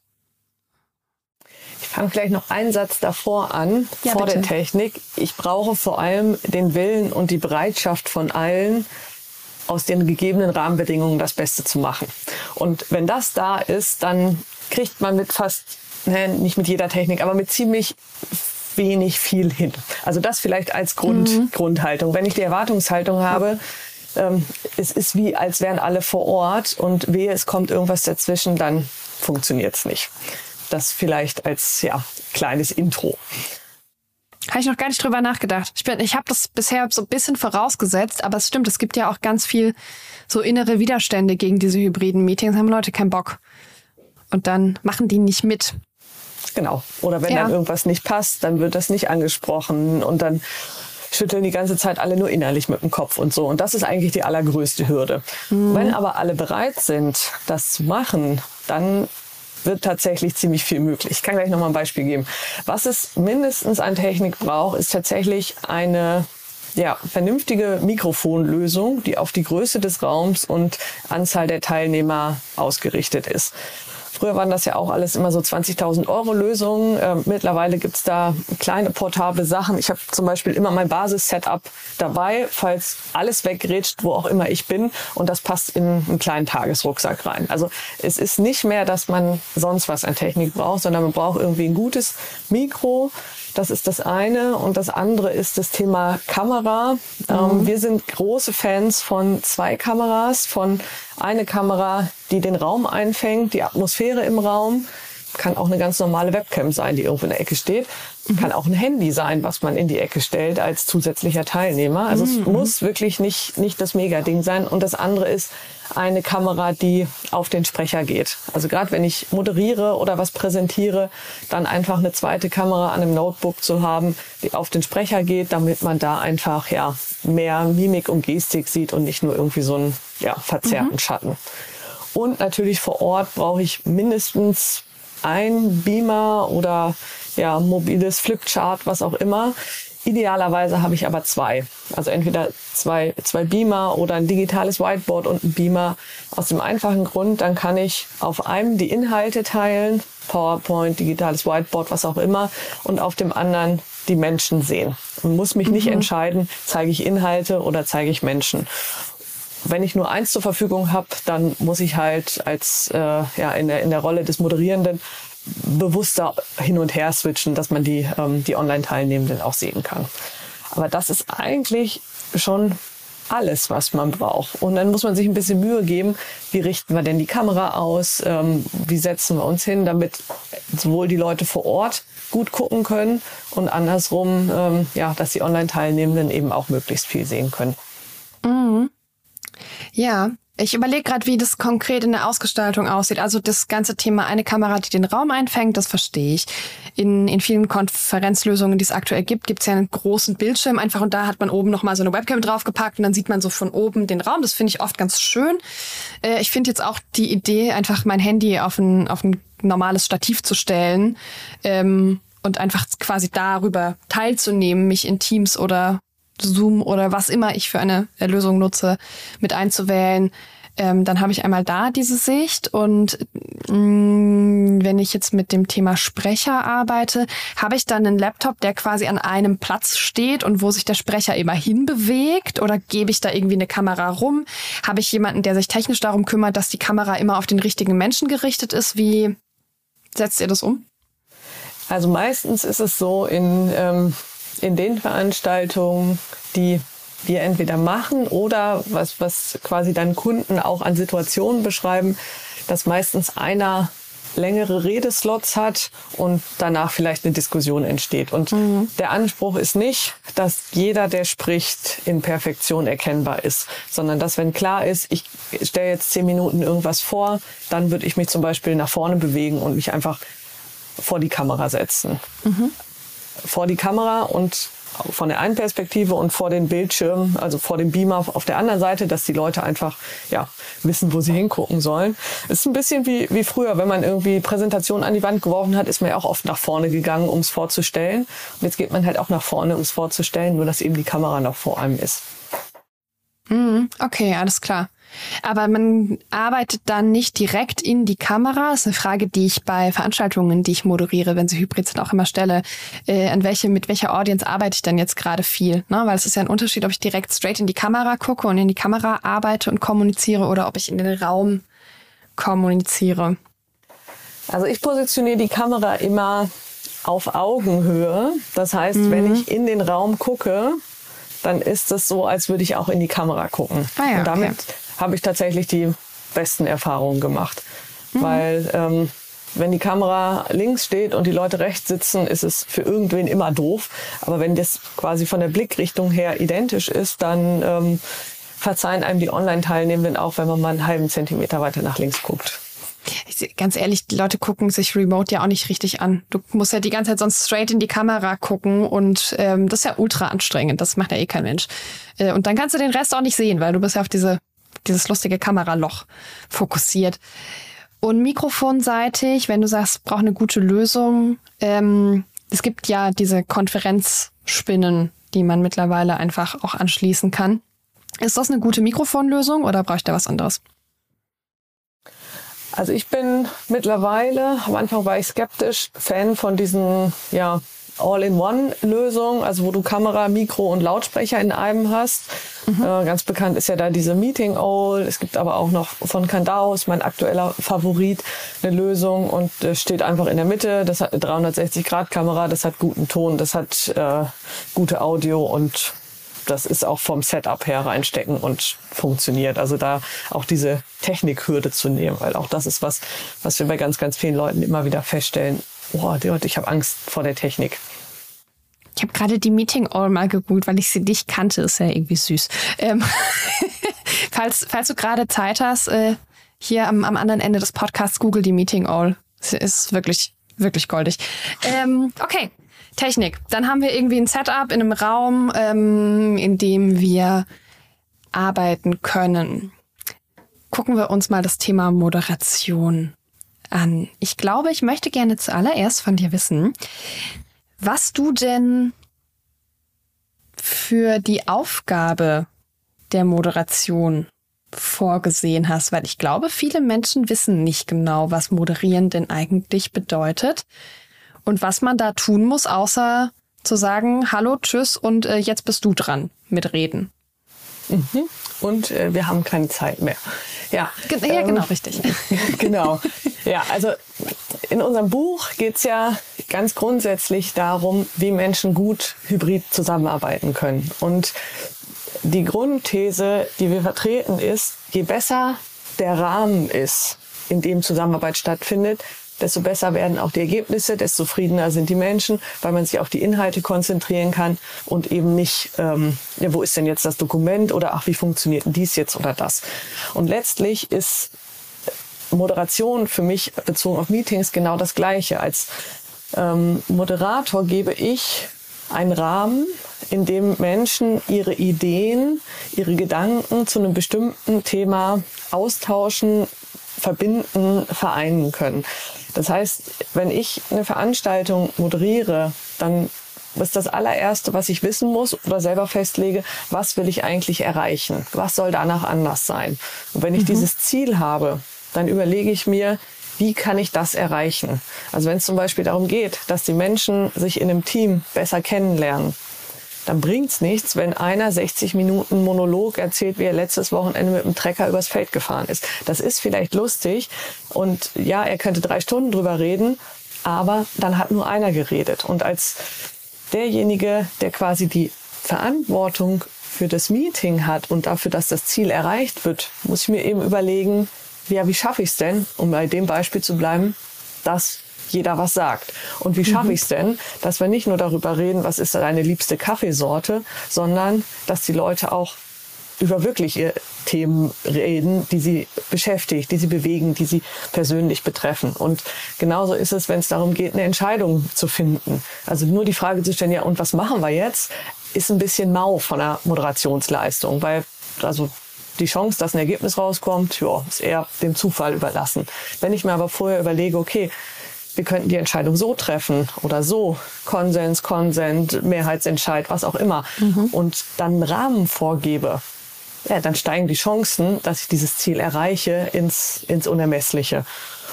Fange vielleicht noch einen Satz davor an, ja, vor bitte. der Technik. Ich brauche vor allem den Willen und die Bereitschaft von allen, aus den gegebenen Rahmenbedingungen das Beste zu machen. Und wenn das da ist, dann kriegt man mit fast, ne, nicht mit jeder Technik, aber mit ziemlich wenig viel hin. Also das vielleicht als Grund, mhm. Grundhaltung. Wenn ich die Erwartungshaltung habe, ähm, es ist wie, als wären alle vor Ort und wehe, es kommt irgendwas dazwischen, dann funktioniert es nicht. Das vielleicht als ja, kleines Intro. Habe ich noch gar nicht drüber nachgedacht. Ich, bin, ich habe das bisher so ein bisschen vorausgesetzt, aber es stimmt, es gibt ja auch ganz viel so innere Widerstände gegen diese hybriden Meetings. Haben Leute keinen Bock. Und dann machen die nicht mit. Genau. Oder wenn ja. dann irgendwas nicht passt, dann wird das nicht angesprochen und dann schütteln die ganze Zeit alle nur innerlich mit dem Kopf und so. Und das ist eigentlich die allergrößte Hürde. Mhm. Wenn aber alle bereit sind, das zu machen, dann wird tatsächlich ziemlich viel möglich. Ich kann gleich noch mal ein Beispiel geben. Was es mindestens an Technik braucht, ist tatsächlich eine ja, vernünftige Mikrofonlösung, die auf die Größe des Raums und Anzahl der Teilnehmer ausgerichtet ist. Früher waren das ja auch alles immer so 20.000 Euro Lösungen. Äh, mittlerweile gibt's da kleine portable Sachen. Ich habe zum Beispiel immer mein Basis-Setup dabei, falls alles wegrätscht, wo auch immer ich bin. Und das passt in einen kleinen Tagesrucksack rein. Also es ist nicht mehr, dass man sonst was an Technik braucht, sondern man braucht irgendwie ein gutes Mikro, das ist das eine. Und das andere ist das Thema Kamera. Ähm, mhm. wir sind große Fans von zwei Kameras, von eine Kamera, die den Raum einfängt, die Atmosphäre im Raum. Kann auch eine ganz normale Webcam sein, die irgendwo in der Ecke steht. Mhm. Kann auch ein Handy sein, was man in die Ecke stellt als zusätzlicher Teilnehmer. Also mhm. es muss wirklich nicht, nicht das Mega-Ding sein. Und das andere ist eine Kamera, die auf den Sprecher geht. Also gerade wenn ich moderiere oder was präsentiere, dann einfach eine zweite Kamera an einem Notebook zu haben, die auf den Sprecher geht, damit man da einfach ja mehr Mimik und Gestik sieht und nicht nur irgendwie so einen ja, verzerrten mhm. Schatten. Und natürlich vor Ort brauche ich mindestens ein Beamer oder ja, mobiles Flipchart, was auch immer. Idealerweise habe ich aber zwei. Also entweder zwei, zwei Beamer oder ein digitales Whiteboard und ein Beamer. Aus dem einfachen Grund, dann kann ich auf einem die Inhalte teilen, PowerPoint, digitales Whiteboard, was auch immer, und auf dem anderen die Menschen sehen. Und muss mich nicht mhm. entscheiden, zeige ich Inhalte oder zeige ich Menschen wenn ich nur eins zur Verfügung habe, dann muss ich halt als äh, ja in der in der Rolle des Moderierenden bewusster hin und her switchen, dass man die, ähm, die Online-Teilnehmenden auch sehen kann. Aber das ist eigentlich schon alles, was man braucht. Und dann muss man sich ein bisschen Mühe geben, wie richten wir denn die Kamera aus, ähm, wie setzen wir uns hin, damit sowohl die Leute vor Ort gut gucken können und andersrum, ähm, ja, dass die Online-Teilnehmenden eben auch möglichst viel sehen können. Mhm. Ja, ich überlege gerade, wie das konkret in der Ausgestaltung aussieht. Also das ganze Thema eine Kamera, die den Raum einfängt, das verstehe ich. In, in vielen Konferenzlösungen, die es aktuell gibt, gibt es ja einen großen Bildschirm einfach und da hat man oben nochmal so eine Webcam draufgepackt und dann sieht man so von oben den Raum. Das finde ich oft ganz schön. Äh, ich finde jetzt auch die Idee, einfach mein Handy auf ein, auf ein normales Stativ zu stellen ähm, und einfach quasi darüber teilzunehmen, mich in Teams oder Zoom oder was immer ich für eine Lösung nutze, mit einzuwählen. Ähm, dann habe ich einmal da diese Sicht und mh, mm, wenn ich jetzt mit dem Thema Sprecher arbeite, habe ich dann einen Laptop, der quasi an einem Platz steht und wo sich der Sprecher immer hinbewegt oder gebe ich da irgendwie eine Kamera rum? Habe ich jemanden, der sich technisch darum kümmert, dass die Kamera immer auf den richtigen Menschen gerichtet ist? Wie setzt ihr das um? Also meistens ist es so in ähm in den Veranstaltungen, die wir entweder machen oder was, was quasi dann Kunden auch an Situationen beschreiben, dass meistens einer längere Redeslots hat und danach vielleicht eine Diskussion entsteht. Und mhm. der Anspruch ist nicht, dass jeder, der spricht, in Perfektion erkennbar ist, sondern dass, wenn klar ist, ich stelle jetzt zehn Minuten irgendwas vor, dann würde ich mich zum Beispiel nach vorne bewegen und mich einfach vor die Kamera setzen. Mhm vor die Kamera und von der einen Perspektive und vor den Bildschirm, also vor dem Beamer auf der anderen Seite, dass die Leute einfach ja, wissen, wo sie hingucken sollen. Es ist ein bisschen wie, wie früher, wenn man irgendwie Präsentationen an die Wand geworfen hat, ist man ja auch oft nach vorne gegangen, um es vorzustellen. Und jetzt geht man halt auch nach vorne, um es vorzustellen, nur dass eben die Kamera noch vor einem ist. Mhm, okay, alles klar. Aber man arbeitet dann nicht direkt in die Kamera. Das ist eine Frage, die ich bei Veranstaltungen, die ich moderiere, wenn sie hybrid sind, auch immer stelle. Äh, an welche, mit welcher Audience arbeite ich denn jetzt gerade viel? Ne? Weil es ist ja ein Unterschied, ob ich direkt straight in die Kamera gucke und in die Kamera arbeite und kommuniziere oder ob ich in den Raum kommuniziere. Also ich positioniere die Kamera immer auf Augenhöhe. Das heißt, mhm. wenn ich in den Raum gucke, dann ist es so, als würde ich auch in die Kamera gucken. Ah ja, und damit okay habe ich tatsächlich die besten Erfahrungen gemacht. Mhm. Weil ähm, wenn die Kamera links steht und die Leute rechts sitzen, ist es für irgendwen immer doof. Aber wenn das quasi von der Blickrichtung her identisch ist, dann ähm, verzeihen einem die Online-Teilnehmenden auch, wenn man mal einen halben Zentimeter weiter nach links guckt. Ich, ganz ehrlich, die Leute gucken sich Remote ja auch nicht richtig an. Du musst ja die ganze Zeit sonst straight in die Kamera gucken und ähm, das ist ja ultra anstrengend. Das macht ja eh kein Mensch. Äh, und dann kannst du den Rest auch nicht sehen, weil du bist ja auf diese dieses lustige Kameraloch fokussiert. Und mikrofonseitig, wenn du sagst, braucht eine gute Lösung, ähm, es gibt ja diese Konferenzspinnen, die man mittlerweile einfach auch anschließen kann. Ist das eine gute Mikrofonlösung oder brauche ich da was anderes? Also ich bin mittlerweile, am Anfang war ich skeptisch, Fan von diesen ja, All-in-One-Lösung, also wo du Kamera, Mikro und Lautsprecher in einem hast. Mhm. Äh, ganz bekannt ist ja da diese Meeting All. Es gibt aber auch noch von Candaus, mein aktueller Favorit, eine Lösung und äh, steht einfach in der Mitte. Das hat eine 360-Grad-Kamera, das hat guten Ton, das hat äh, gute Audio und das ist auch vom Setup her reinstecken und funktioniert. Also da auch diese Technikhürde zu nehmen, weil auch das ist was, was wir bei ganz, ganz vielen Leuten immer wieder feststellen oh, ich habe Angst vor der Technik. Ich habe gerade die Meeting All mal gegoogelt, weil ich sie nicht kannte. Ist ja irgendwie süß. Ähm, falls, falls du gerade Zeit hast, äh, hier am, am anderen Ende des Podcasts, google die Meeting All. Sie ist wirklich, wirklich goldig. Ähm, okay, Technik. Dann haben wir irgendwie ein Setup in einem Raum, ähm, in dem wir arbeiten können. Gucken wir uns mal das Thema Moderation an. Ich glaube, ich möchte gerne zuallererst von dir wissen, was du denn für die Aufgabe der Moderation vorgesehen hast, weil ich glaube, viele Menschen wissen nicht genau, was moderieren denn eigentlich bedeutet und was man da tun muss, außer zu sagen, hallo, tschüss und äh, jetzt bist du dran mit Reden. Mhm. Und äh, wir haben keine Zeit mehr. Ja, ja ähm, genau, richtig. genau. Ja, also in unserem Buch geht es ja ganz grundsätzlich darum, wie Menschen gut hybrid zusammenarbeiten können. Und die Grundthese, die wir vertreten, ist, je besser der Rahmen ist, in dem Zusammenarbeit stattfindet, desto besser werden auch die Ergebnisse, desto zufriedener sind die Menschen, weil man sich auf die Inhalte konzentrieren kann und eben nicht, ähm, ja, wo ist denn jetzt das Dokument oder ach, wie funktioniert dies jetzt oder das. Und letztlich ist Moderation für mich bezogen auf Meetings genau das Gleiche. Als ähm, Moderator gebe ich einen Rahmen, in dem Menschen ihre Ideen, ihre Gedanken zu einem bestimmten Thema austauschen, verbinden, vereinen können. Das heißt, wenn ich eine Veranstaltung moderiere, dann ist das allererste, was ich wissen muss oder selber festlege, was will ich eigentlich erreichen? Was soll danach anders sein? Und wenn ich mhm. dieses Ziel habe, dann überlege ich mir, wie kann ich das erreichen? Also wenn es zum Beispiel darum geht, dass die Menschen sich in einem Team besser kennenlernen, dann bringt's nichts, wenn einer 60 Minuten Monolog erzählt, wie er letztes Wochenende mit dem Trecker übers Feld gefahren ist. Das ist vielleicht lustig und ja, er könnte drei Stunden drüber reden, aber dann hat nur einer geredet. Und als derjenige, der quasi die Verantwortung für das Meeting hat und dafür, dass das Ziel erreicht wird, muss ich mir eben überlegen, ja, wie schaffe ich es denn, um bei dem Beispiel zu bleiben, dass jeder was sagt. Und wie schaffe mhm. ich es denn, dass wir nicht nur darüber reden, was ist deine liebste Kaffeesorte, sondern dass die Leute auch über wirkliche Themen reden, die sie beschäftigt, die sie bewegen, die sie persönlich betreffen. Und genauso ist es, wenn es darum geht, eine Entscheidung zu finden. Also nur die Frage zu stellen, ja, und was machen wir jetzt, ist ein bisschen mau von der Moderationsleistung, weil also die Chance, dass ein Ergebnis rauskommt, ja, ist eher dem Zufall überlassen. Wenn ich mir aber vorher überlege, okay, wir könnten die Entscheidung so treffen oder so, Konsens, Konsent, Mehrheitsentscheid, was auch immer, mhm. und dann einen Rahmen vorgebe, ja, dann steigen die Chancen, dass ich dieses Ziel erreiche, ins, ins Unermessliche.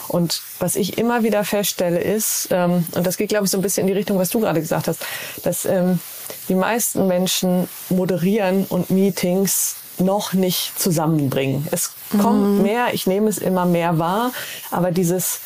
Und was ich immer wieder feststelle ist, ähm, und das geht, glaube ich, so ein bisschen in die Richtung, was du gerade gesagt hast, dass ähm, die meisten Menschen moderieren und Meetings noch nicht zusammenbringen. Es kommt mhm. mehr, ich nehme es immer mehr wahr, aber dieses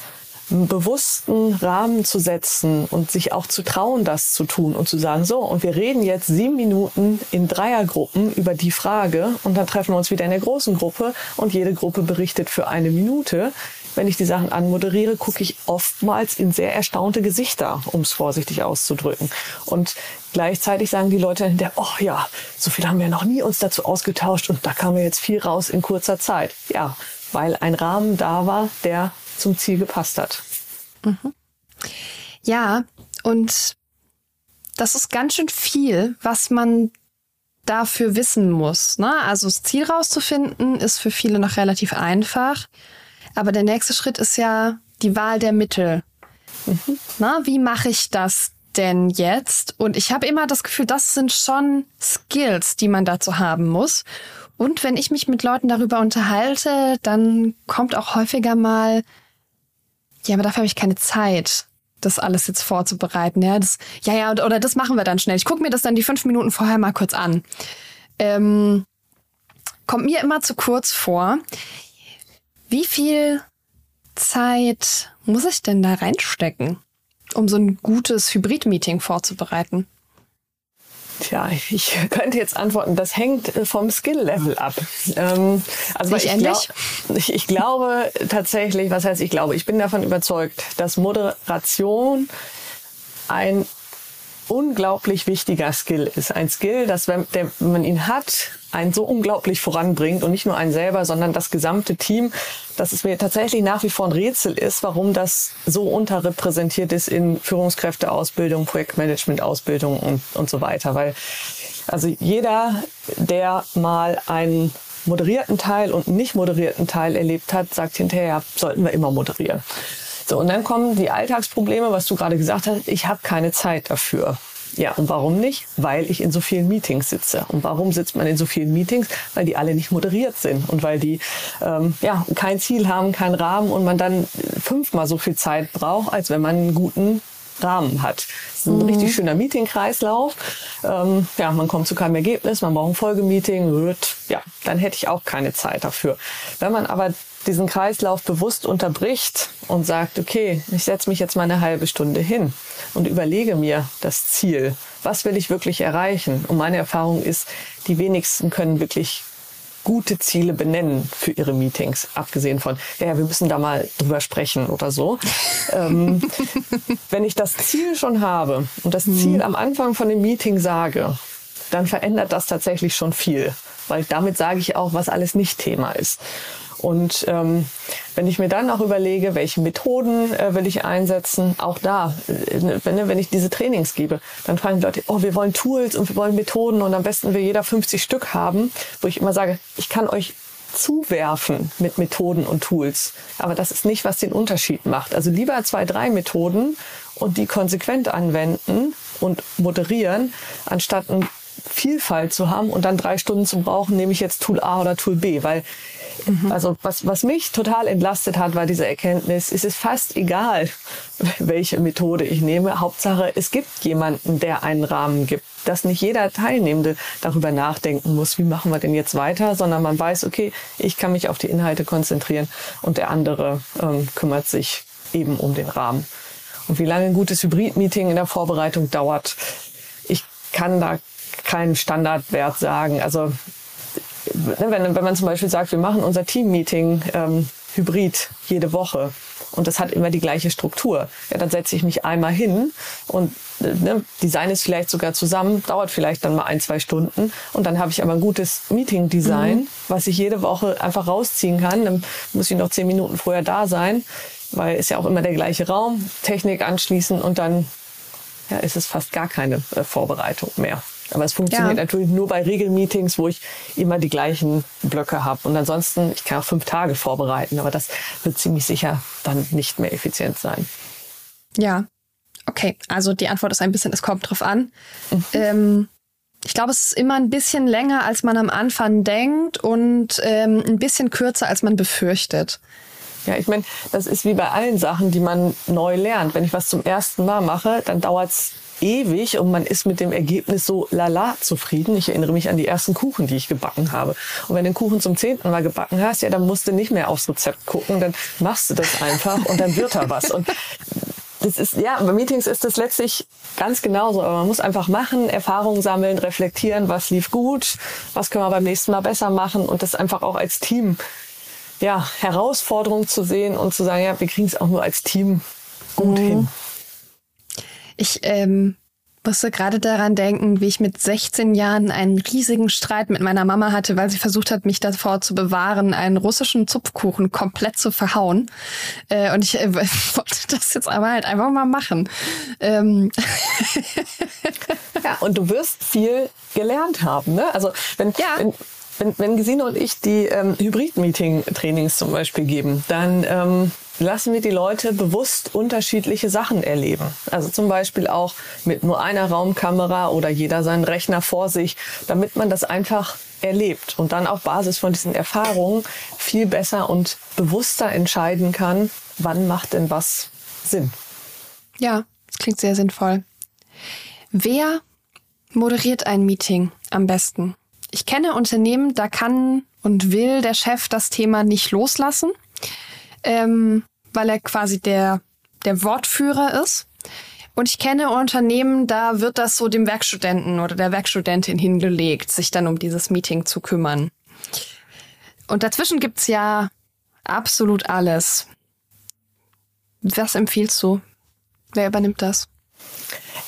bewussten Rahmen zu setzen und sich auch zu trauen, das zu tun und zu sagen, so, und wir reden jetzt sieben Minuten in Dreiergruppen über die Frage und dann treffen wir uns wieder in der großen Gruppe und jede Gruppe berichtet für eine Minute. Wenn ich die Sachen anmoderiere, gucke ich oftmals in sehr erstaunte Gesichter, um es vorsichtig auszudrücken. Und gleichzeitig sagen die Leute hinterher, oh ja, so viel haben wir noch nie uns dazu ausgetauscht und da kam mir jetzt viel raus in kurzer Zeit. Ja, weil ein Rahmen da war, der zum Ziel gepasst hat. Mhm. Ja, und das ist ganz schön viel, was man dafür wissen muss. Ne? Also das Ziel rauszufinden ist für viele noch relativ einfach. Aber der nächste Schritt ist ja die Wahl der Mittel. Mhm. Na, wie mache ich das denn jetzt? Und ich habe immer das Gefühl, das sind schon Skills, die man dazu haben muss. Und wenn ich mich mit Leuten darüber unterhalte, dann kommt auch häufiger mal ja, aber dafür habe ich keine Zeit, das alles jetzt vorzubereiten. Ja, das, ja, ja, oder das machen wir dann schnell. Ich gucke mir das dann die fünf Minuten vorher mal kurz an. Ähm, kommt mir immer zu kurz vor. Wie viel Zeit muss ich denn da reinstecken, um so ein gutes Hybrid-Meeting vorzubereiten? Tja, ich könnte jetzt antworten, das hängt äh, vom Skill-Level ab. Ähm, also ich, glaub, ich, ich glaube tatsächlich, was heißt ich glaube, ich bin davon überzeugt, dass Moderation ein unglaublich wichtiger Skill ist. Ein Skill, dass wenn, der, wenn man ihn hat, einen so unglaublich voranbringt und nicht nur einen selber, sondern das gesamte Team, dass es mir tatsächlich nach wie vor ein Rätsel ist, warum das so unterrepräsentiert ist in Führungskräfteausbildung, Projektmanagementausbildung und, und so weiter. Weil also jeder, der mal einen moderierten Teil und nicht moderierten Teil erlebt hat, sagt hinterher, sollten wir immer moderieren. So, und dann kommen die Alltagsprobleme, was du gerade gesagt hast, ich habe keine Zeit dafür. Ja, und warum nicht? Weil ich in so vielen Meetings sitze. Und warum sitzt man in so vielen Meetings? Weil die alle nicht moderiert sind und weil die ähm, ja kein Ziel haben, keinen Rahmen und man dann fünfmal so viel Zeit braucht, als wenn man einen guten Rahmen hat. Das ist ein mhm. richtig schöner Meeting-Kreislauf. Ähm, ja, man kommt zu keinem Ergebnis, man braucht ein Folgemeeting. Ja, dann hätte ich auch keine Zeit dafür. Wenn man aber diesen Kreislauf bewusst unterbricht und sagt, okay, ich setze mich jetzt mal eine halbe Stunde hin und überlege mir das Ziel. Was will ich wirklich erreichen? Und meine Erfahrung ist, die wenigsten können wirklich gute Ziele benennen für ihre Meetings, abgesehen von, ja, wir müssen da mal drüber sprechen oder so. ähm, wenn ich das Ziel schon habe und das Ziel mhm. am Anfang von dem Meeting sage, dann verändert das tatsächlich schon viel, weil damit sage ich auch, was alles nicht Thema ist. Und ähm, wenn ich mir dann auch überlege, welche Methoden äh, will ich einsetzen, auch da, äh, wenn, wenn ich diese Trainings gebe, dann fragen die Leute, oh, wir wollen Tools und wir wollen Methoden und am besten will jeder 50 Stück haben, wo ich immer sage, ich kann euch zuwerfen mit Methoden und Tools. Aber das ist nicht, was den Unterschied macht. Also lieber zwei, drei Methoden und die konsequent anwenden und moderieren, anstatt eine Vielfalt zu haben und dann drei Stunden zu brauchen, nehme ich jetzt Tool A oder Tool B, weil Mhm. Also was, was mich total entlastet hat, war diese Erkenntnis, es ist fast egal, welche Methode ich nehme. Hauptsache, es gibt jemanden, der einen Rahmen gibt. Dass nicht jeder Teilnehmende darüber nachdenken muss, wie machen wir denn jetzt weiter, sondern man weiß, okay, ich kann mich auf die Inhalte konzentrieren und der andere ähm, kümmert sich eben um den Rahmen. Und wie lange ein gutes Hybrid-Meeting in der Vorbereitung dauert, ich kann da keinen Standardwert sagen. Also Ne, wenn, wenn man zum Beispiel sagt, wir machen unser Team-Meeting ähm, hybrid jede Woche und das hat immer die gleiche Struktur, ja, dann setze ich mich einmal hin und ne, design es vielleicht sogar zusammen, dauert vielleicht dann mal ein, zwei Stunden und dann habe ich aber ein gutes Meeting-Design, mhm. was ich jede Woche einfach rausziehen kann. Dann muss ich noch zehn Minuten vorher da sein, weil ist ja auch immer der gleiche Raum, Technik anschließen und dann ja, ist es fast gar keine äh, Vorbereitung mehr. Aber es funktioniert ja. natürlich nur bei Regelmeetings, wo ich immer die gleichen Blöcke habe. Und ansonsten, ich kann auch fünf Tage vorbereiten, aber das wird ziemlich sicher dann nicht mehr effizient sein. Ja, okay. Also die Antwort ist ein bisschen, es kommt drauf an. Mhm. Ähm, ich glaube, es ist immer ein bisschen länger, als man am Anfang denkt und ähm, ein bisschen kürzer, als man befürchtet. Ja, ich meine, das ist wie bei allen Sachen, die man neu lernt. Wenn ich was zum ersten Mal mache, dann dauert es ewig und man ist mit dem Ergebnis so lala zufrieden. Ich erinnere mich an die ersten Kuchen, die ich gebacken habe. Und wenn du den Kuchen zum zehnten Mal gebacken hast, ja, dann musst du nicht mehr aufs Rezept gucken, dann machst du das einfach und dann wird da was. Und das ist, ja, bei Meetings ist das letztlich ganz genauso. Aber man muss einfach machen, Erfahrungen sammeln, reflektieren, was lief gut, was können wir beim nächsten Mal besser machen und das einfach auch als Team, ja, Herausforderung zu sehen und zu sagen, ja, wir kriegen es auch nur als Team gut mhm. hin. Ich ähm, musste gerade daran denken, wie ich mit 16 Jahren einen riesigen Streit mit meiner Mama hatte, weil sie versucht hat, mich davor zu bewahren, einen russischen Zupfkuchen komplett zu verhauen. Äh, und ich äh, wollte das jetzt aber halt einfach mal machen. Ähm. ja, und du wirst viel gelernt haben. Ne? Also wenn, ja. wenn wenn, wenn Gesine und ich die ähm, Hybrid-Meeting-Trainings zum Beispiel geben, dann ähm, lassen wir die Leute bewusst unterschiedliche Sachen erleben. Also zum Beispiel auch mit nur einer Raumkamera oder jeder seinen Rechner vor sich, damit man das einfach erlebt und dann auf Basis von diesen Erfahrungen viel besser und bewusster entscheiden kann, wann macht denn was Sinn. Ja, das klingt sehr sinnvoll. Wer moderiert ein Meeting am besten? Ich kenne Unternehmen, da kann und will der Chef das Thema nicht loslassen ähm, weil er quasi der, der Wortführer ist. Und ich kenne Unternehmen, da wird das so dem Werkstudenten oder der Werkstudentin hingelegt, sich dann um dieses Meeting zu kümmern. Und dazwischen gibt's ja absolut alles. Was empfiehlst du? Wer übernimmt das?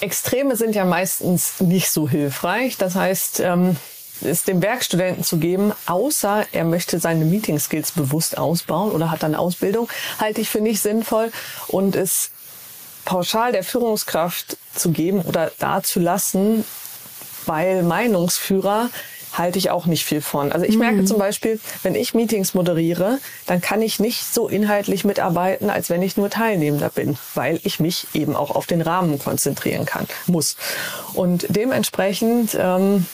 Extreme sind ja meistens nicht so hilfreich. Das heißt, ähm, es dem Werkstudenten zu geben, außer er möchte seine Meeting Skills bewusst ausbauen oder hat dann Ausbildung, halte ich für nicht sinnvoll und es pauschal der Führungskraft zu geben oder dazulassen, weil Meinungsführer halte ich auch nicht viel von. Also ich merke mhm. zum Beispiel, wenn ich Meetings moderiere, dann kann ich nicht so inhaltlich mitarbeiten, als wenn ich nur Teilnehmender bin, weil ich mich eben auch auf den Rahmen konzentrieren kann, muss. Und dementsprechend ähm,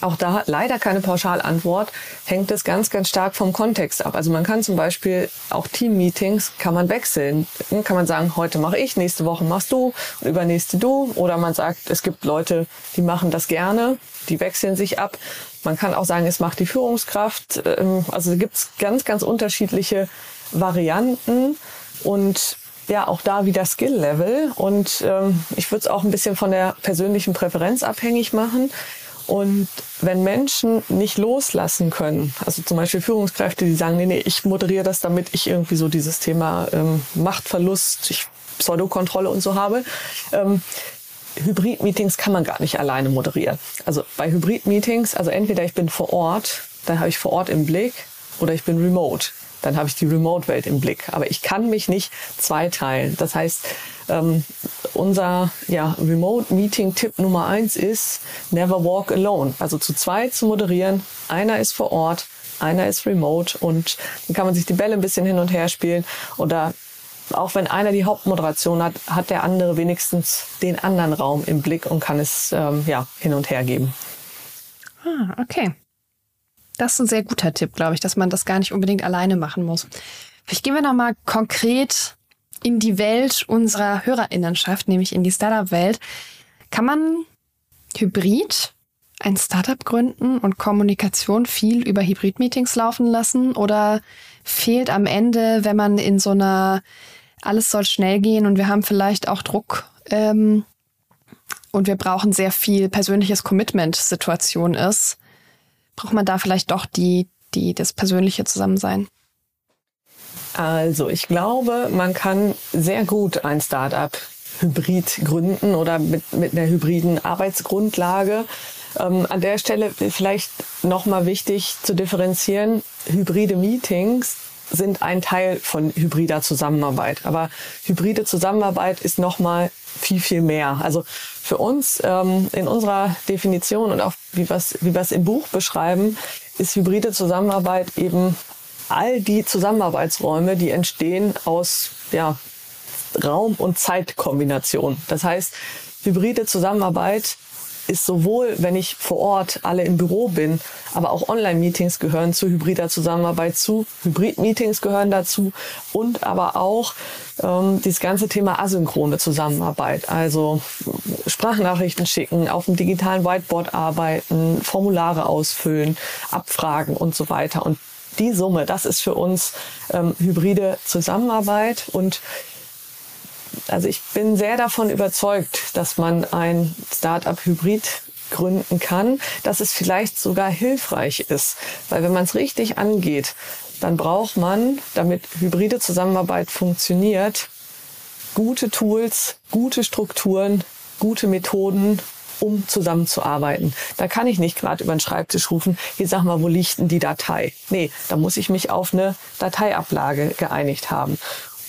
auch da leider keine Pauschalantwort, hängt es ganz, ganz stark vom Kontext ab. Also man kann zum Beispiel auch Team-Meetings kann man wechseln. Kann man sagen, heute mache ich, nächste Woche machst du und übernächste du. Oder man sagt, es gibt Leute, die machen das gerne, die wechseln sich ab. Man kann auch sagen, es macht die Führungskraft. Ähm, also gibt es ganz, ganz unterschiedliche Varianten und ja, auch da wieder Skill-Level. Und ähm, ich würde es auch ein bisschen von der persönlichen Präferenz abhängig machen. Und wenn Menschen nicht loslassen können, also zum Beispiel Führungskräfte, die sagen, nee, nee, ich moderiere das, damit ich irgendwie so dieses Thema ähm, Machtverlust, ich, Pseudokontrolle und so habe. Ähm, Hybrid-Meetings kann man gar nicht alleine moderieren. Also bei Hybrid-Meetings, also entweder ich bin vor Ort, dann habe ich vor Ort im Blick, oder ich bin remote dann habe ich die Remote-Welt im Blick. Aber ich kann mich nicht zweiteilen. Das heißt, ähm, unser ja, Remote-Meeting-Tipp Nummer eins ist, never walk alone. Also zu zweit zu moderieren. Einer ist vor Ort, einer ist remote und dann kann man sich die Bälle ein bisschen hin und her spielen. Oder auch wenn einer die Hauptmoderation hat, hat der andere wenigstens den anderen Raum im Blick und kann es ähm, ja, hin und her geben. Ah, okay. Das ist ein sehr guter Tipp, glaube ich, dass man das gar nicht unbedingt alleine machen muss. Vielleicht gehen wir nochmal konkret in die Welt unserer Hörerinnenschaft, nämlich in die Startup-Welt. Kann man hybrid ein Startup gründen und Kommunikation viel über Hybrid-Meetings laufen lassen? Oder fehlt am Ende, wenn man in so einer alles soll schnell gehen und wir haben vielleicht auch Druck ähm, und wir brauchen sehr viel persönliches Commitment-Situation ist, braucht man da vielleicht doch die, die, das persönliche Zusammensein? Also, ich glaube, man kann sehr gut ein Startup hybrid gründen oder mit, mit einer hybriden Arbeitsgrundlage. Ähm, an der Stelle vielleicht nochmal wichtig zu differenzieren. Hybride Meetings sind ein Teil von hybrider Zusammenarbeit. Aber hybride Zusammenarbeit ist nochmal viel, viel mehr. Also für uns ähm, in unserer Definition und auch wie wir es wie wir's im Buch beschreiben, ist hybride Zusammenarbeit eben all die Zusammenarbeitsräume, die entstehen aus ja, Raum- und Zeitkombination. Das heißt, hybride Zusammenarbeit ist sowohl, wenn ich vor Ort alle im Büro bin, aber auch Online-Meetings gehören zu hybrider Zusammenarbeit zu, Hybrid-Meetings gehören dazu und aber auch ähm, dieses ganze Thema asynchrone Zusammenarbeit, also Sprachnachrichten schicken, auf dem digitalen Whiteboard arbeiten, Formulare ausfüllen, abfragen und so weiter. Und die Summe, das ist für uns ähm, hybride Zusammenarbeit und also ich bin sehr davon überzeugt, dass man ein Startup-Hybrid gründen kann, dass es vielleicht sogar hilfreich ist. Weil wenn man es richtig angeht, dann braucht man, damit hybride Zusammenarbeit funktioniert, gute Tools, gute Strukturen, gute Methoden, um zusammenzuarbeiten. Da kann ich nicht gerade über den Schreibtisch rufen, hier sag mal, wo liegt denn die Datei? Nee, da muss ich mich auf eine Dateiablage geeinigt haben.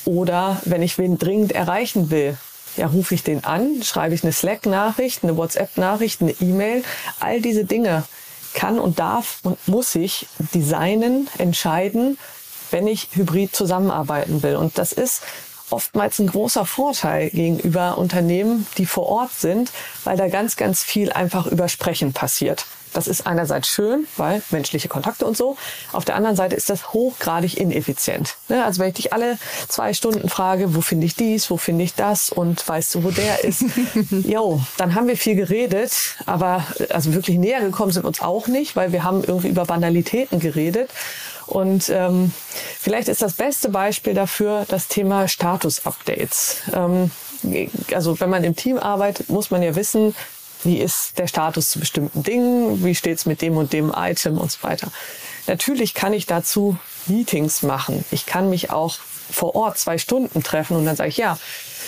Oder wenn ich wen dringend erreichen will, ja, rufe ich den an, schreibe ich eine Slack-Nachricht, eine WhatsApp-Nachricht, eine E-Mail. All diese Dinge kann und darf und muss ich designen, entscheiden, wenn ich hybrid zusammenarbeiten will. Und das ist oftmals ein großer Vorteil gegenüber Unternehmen, die vor Ort sind, weil da ganz, ganz viel einfach übersprechen passiert. Das ist einerseits schön, weil menschliche Kontakte und so. Auf der anderen Seite ist das hochgradig ineffizient. Ne, also wenn ich dich alle zwei Stunden frage, wo finde ich dies, wo finde ich das und weißt du, wo der ist, jo, dann haben wir viel geredet, aber also wirklich näher gekommen sind uns auch nicht, weil wir haben irgendwie über Banalitäten geredet. Und ähm, vielleicht ist das beste Beispiel dafür das Thema Status-Updates. Ähm, also wenn man im Team arbeitet, muss man ja wissen, wie ist der Status zu bestimmten Dingen, wie steht es mit dem und dem Item und so weiter. Natürlich kann ich dazu Meetings machen. Ich kann mich auch vor Ort zwei Stunden treffen und dann sage ich, ja,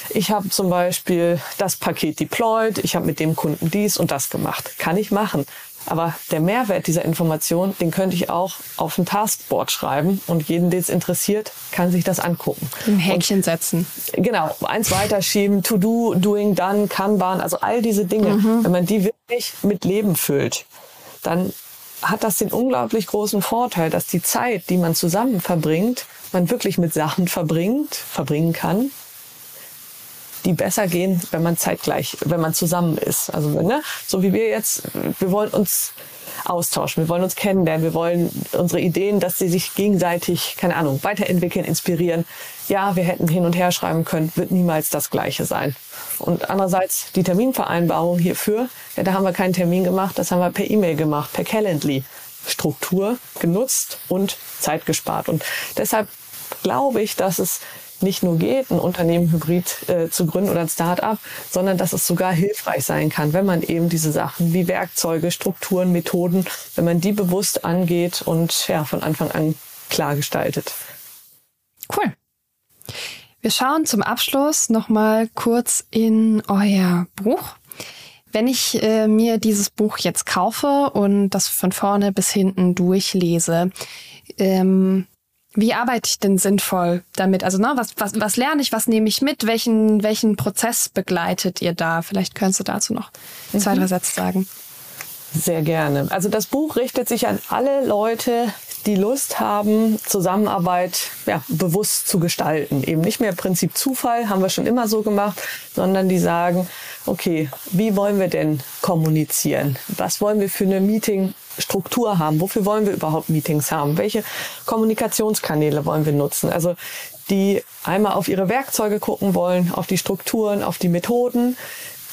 ich habe zum Beispiel das Paket deployed, ich habe mit dem Kunden dies und das gemacht. Kann ich machen. Aber der Mehrwert dieser Information, den könnte ich auch auf ein Taskboard schreiben und jeden, den es interessiert, kann sich das angucken. Ein Häkchen und, setzen. Genau, eins weiterschieben, To Do, Doing, Done, Kanban, also all diese Dinge. Mhm. Wenn man die wirklich mit Leben füllt, dann hat das den unglaublich großen Vorteil, dass die Zeit, die man zusammen verbringt, man wirklich mit Sachen verbringt, verbringen kann, die besser gehen, wenn man zeitgleich, wenn man zusammen ist. Also ne, so wie wir jetzt, wir wollen uns austauschen, wir wollen uns kennenlernen, wir wollen unsere Ideen, dass sie sich gegenseitig, keine Ahnung, weiterentwickeln, inspirieren. Ja, wir hätten hin und her schreiben können, wird niemals das Gleiche sein. Und andererseits die Terminvereinbarung hierfür, ja, da haben wir keinen Termin gemacht, das haben wir per E-Mail gemacht, per Calendly. Struktur genutzt und Zeit gespart. Und deshalb glaube ich, dass es nicht nur geht, ein Unternehmen hybrid äh, zu gründen oder ein Start-up, sondern dass es sogar hilfreich sein kann, wenn man eben diese Sachen wie Werkzeuge, Strukturen, Methoden, wenn man die bewusst angeht und ja, von Anfang an klar gestaltet. Cool. Wir schauen zum Abschluss nochmal kurz in euer Buch. Wenn ich äh, mir dieses Buch jetzt kaufe und das von vorne bis hinten durchlese, ähm, wie arbeite ich denn sinnvoll damit? Also, ne, was, was, was lerne ich, was nehme ich mit? Welchen, welchen Prozess begleitet ihr da? Vielleicht könntest du dazu noch mhm. zwei, drei Sätze sagen. Sehr gerne. Also das Buch richtet sich an alle Leute, die Lust haben, Zusammenarbeit ja, bewusst zu gestalten. Eben nicht mehr Prinzip Zufall, haben wir schon immer so gemacht, sondern die sagen, okay, wie wollen wir denn kommunizieren? Was wollen wir für eine Meeting-Struktur haben? Wofür wollen wir überhaupt Meetings haben? Welche Kommunikationskanäle wollen wir nutzen? Also die einmal auf ihre Werkzeuge gucken wollen, auf die Strukturen, auf die Methoden,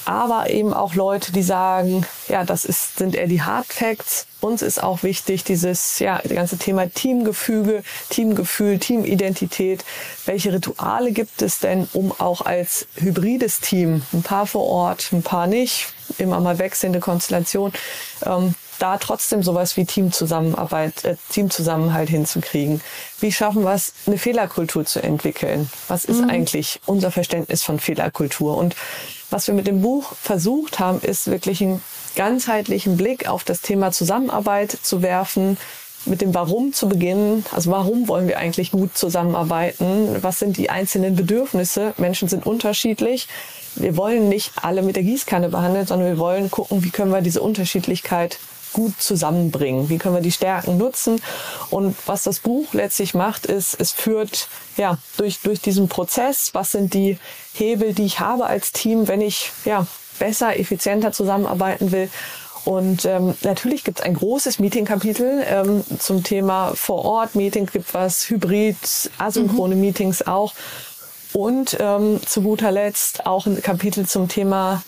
aber eben auch Leute, die sagen, ja, das ist, sind eher die Hard Facts. Uns ist auch wichtig, dieses, ja, das ganze Thema Teamgefüge, Teamgefühl, Teamidentität. Welche Rituale gibt es denn, um auch als hybrides Team, ein paar vor Ort, ein paar nicht, immer mal wechselnde Konstellation, ähm, da trotzdem sowas wie Teamzusammenarbeit, äh, Teamzusammenhalt hinzukriegen? Wie schaffen wir es, eine Fehlerkultur zu entwickeln? Was ist mhm. eigentlich unser Verständnis von Fehlerkultur? Und was wir mit dem Buch versucht haben, ist wirklich einen ganzheitlichen Blick auf das Thema Zusammenarbeit zu werfen, mit dem Warum zu beginnen. Also warum wollen wir eigentlich gut zusammenarbeiten? Was sind die einzelnen Bedürfnisse? Menschen sind unterschiedlich. Wir wollen nicht alle mit der Gießkanne behandeln, sondern wir wollen gucken, wie können wir diese Unterschiedlichkeit gut zusammenbringen? Wie können wir die Stärken nutzen? Und was das Buch letztlich macht, ist, es führt ja durch, durch diesen Prozess, was sind die Hebel, die ich habe als Team, wenn ich ja besser, effizienter zusammenarbeiten will. Und ähm, natürlich gibt es ein großes Meeting-Kapitel ähm, zum Thema Vor-Ort-Meeting, gibt was Hybrid, asynchrone mhm. Meetings auch. Und ähm, zu guter Letzt auch ein Kapitel zum Thema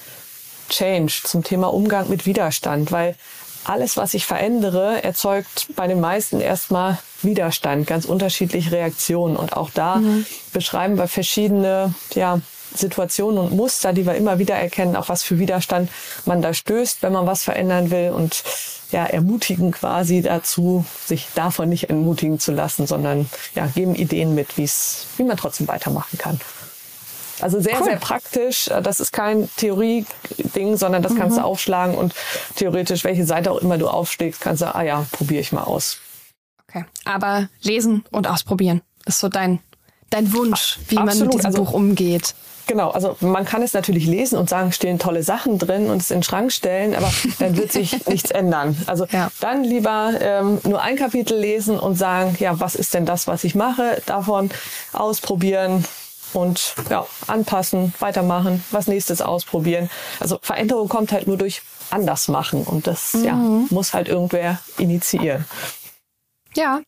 Change, zum Thema Umgang mit Widerstand, weil alles, was ich verändere, erzeugt bei den meisten erstmal Widerstand, ganz unterschiedliche Reaktionen. Und auch da mhm. beschreiben wir verschiedene ja, Situationen und Muster, die wir immer wieder erkennen, auf was für Widerstand man da stößt, wenn man was verändern will und ja, ermutigen quasi dazu, sich davon nicht entmutigen zu lassen, sondern ja, geben Ideen mit, wie man trotzdem weitermachen kann. Also sehr, cool. sehr praktisch. Das ist kein Theorie-Ding, sondern das mhm. kannst du mhm. aufschlagen und theoretisch, welche Seite auch immer du aufschlägst, kannst du, ah ja, probiere ich mal aus. Okay. Aber lesen und ausprobieren ist so dein, dein Wunsch, wie Absolut. man mit diesem also, Buch umgeht. Genau, also man kann es natürlich lesen und sagen, stehen tolle Sachen drin und es in den Schrank stellen, aber dann wird sich nichts ändern. Also ja. dann lieber ähm, nur ein Kapitel lesen und sagen, ja, was ist denn das, was ich mache? Davon ausprobieren, und ja, anpassen, weitermachen, was nächstes ausprobieren. Also Veränderung kommt halt nur durch anders machen und das mhm. ja, muss halt irgendwer initiieren. Ja.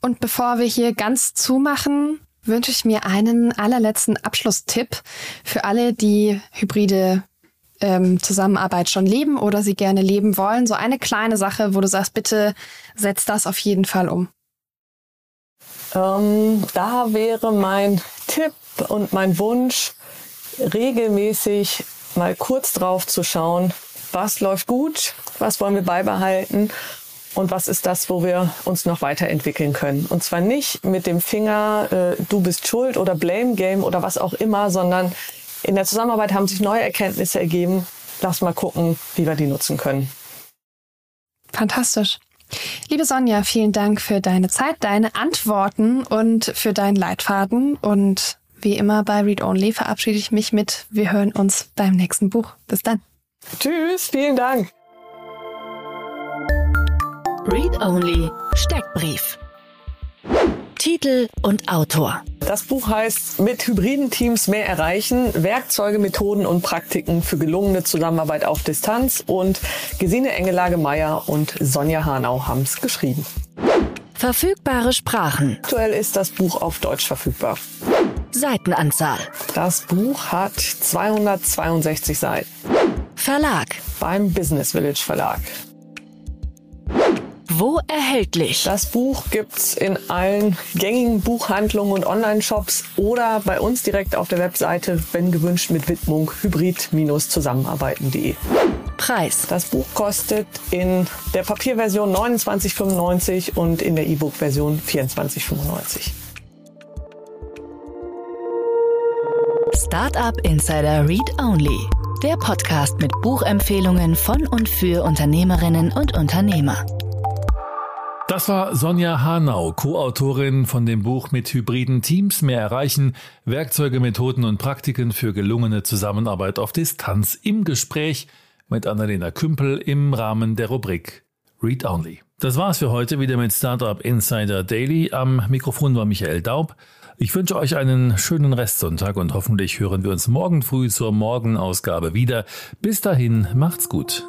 Und bevor wir hier ganz zumachen, wünsche ich mir einen allerletzten Abschlusstipp für alle, die hybride ähm, Zusammenarbeit schon leben oder sie gerne leben wollen. So eine kleine Sache, wo du sagst, bitte setz das auf jeden Fall um. Ähm, da wäre mein Tipp, und mein Wunsch, regelmäßig mal kurz drauf zu schauen, was läuft gut, was wollen wir beibehalten und was ist das, wo wir uns noch weiterentwickeln können. Und zwar nicht mit dem Finger, äh, du bist schuld oder Blame Game oder was auch immer, sondern in der Zusammenarbeit haben sich neue Erkenntnisse ergeben. Lass mal gucken, wie wir die nutzen können. Fantastisch. Liebe Sonja, vielen Dank für deine Zeit, deine Antworten und für deinen Leitfaden und wie immer bei Read Only verabschiede ich mich mit. Wir hören uns beim nächsten Buch. Bis dann. Tschüss, vielen Dank. Read Only Steckbrief. Titel und Autor. Das Buch heißt Mit hybriden Teams mehr erreichen, Werkzeuge, Methoden und Praktiken für gelungene Zusammenarbeit auf Distanz und Gesine Engelage-Meyer und Sonja Hanau haben es geschrieben. Verfügbare Sprachen. Aktuell ist das Buch auf Deutsch verfügbar. Seitenanzahl. Das Buch hat 262 Seiten. Verlag. Beim Business Village Verlag. Wo erhältlich? Das Buch gibt's in allen gängigen Buchhandlungen und Online-Shops oder bei uns direkt auf der Webseite, wenn gewünscht, mit Widmung hybrid-zusammenarbeiten.de. Preis. Das Buch kostet in der Papierversion 29,95 und in der E-Book-Version 24,95. Startup Insider Read Only. Der Podcast mit Buchempfehlungen von und für Unternehmerinnen und Unternehmer. Das war Sonja Hanau, Co-Autorin von dem Buch mit hybriden Teams mehr erreichen, Werkzeuge, Methoden und Praktiken für gelungene Zusammenarbeit auf Distanz im Gespräch mit Annalena Kümpel im Rahmen der Rubrik Read Only. Das war's für heute wieder mit Startup Insider Daily. Am Mikrofon war Michael Daub. Ich wünsche euch einen schönen Restsonntag und hoffentlich hören wir uns morgen früh zur Morgenausgabe wieder. Bis dahin, macht's gut.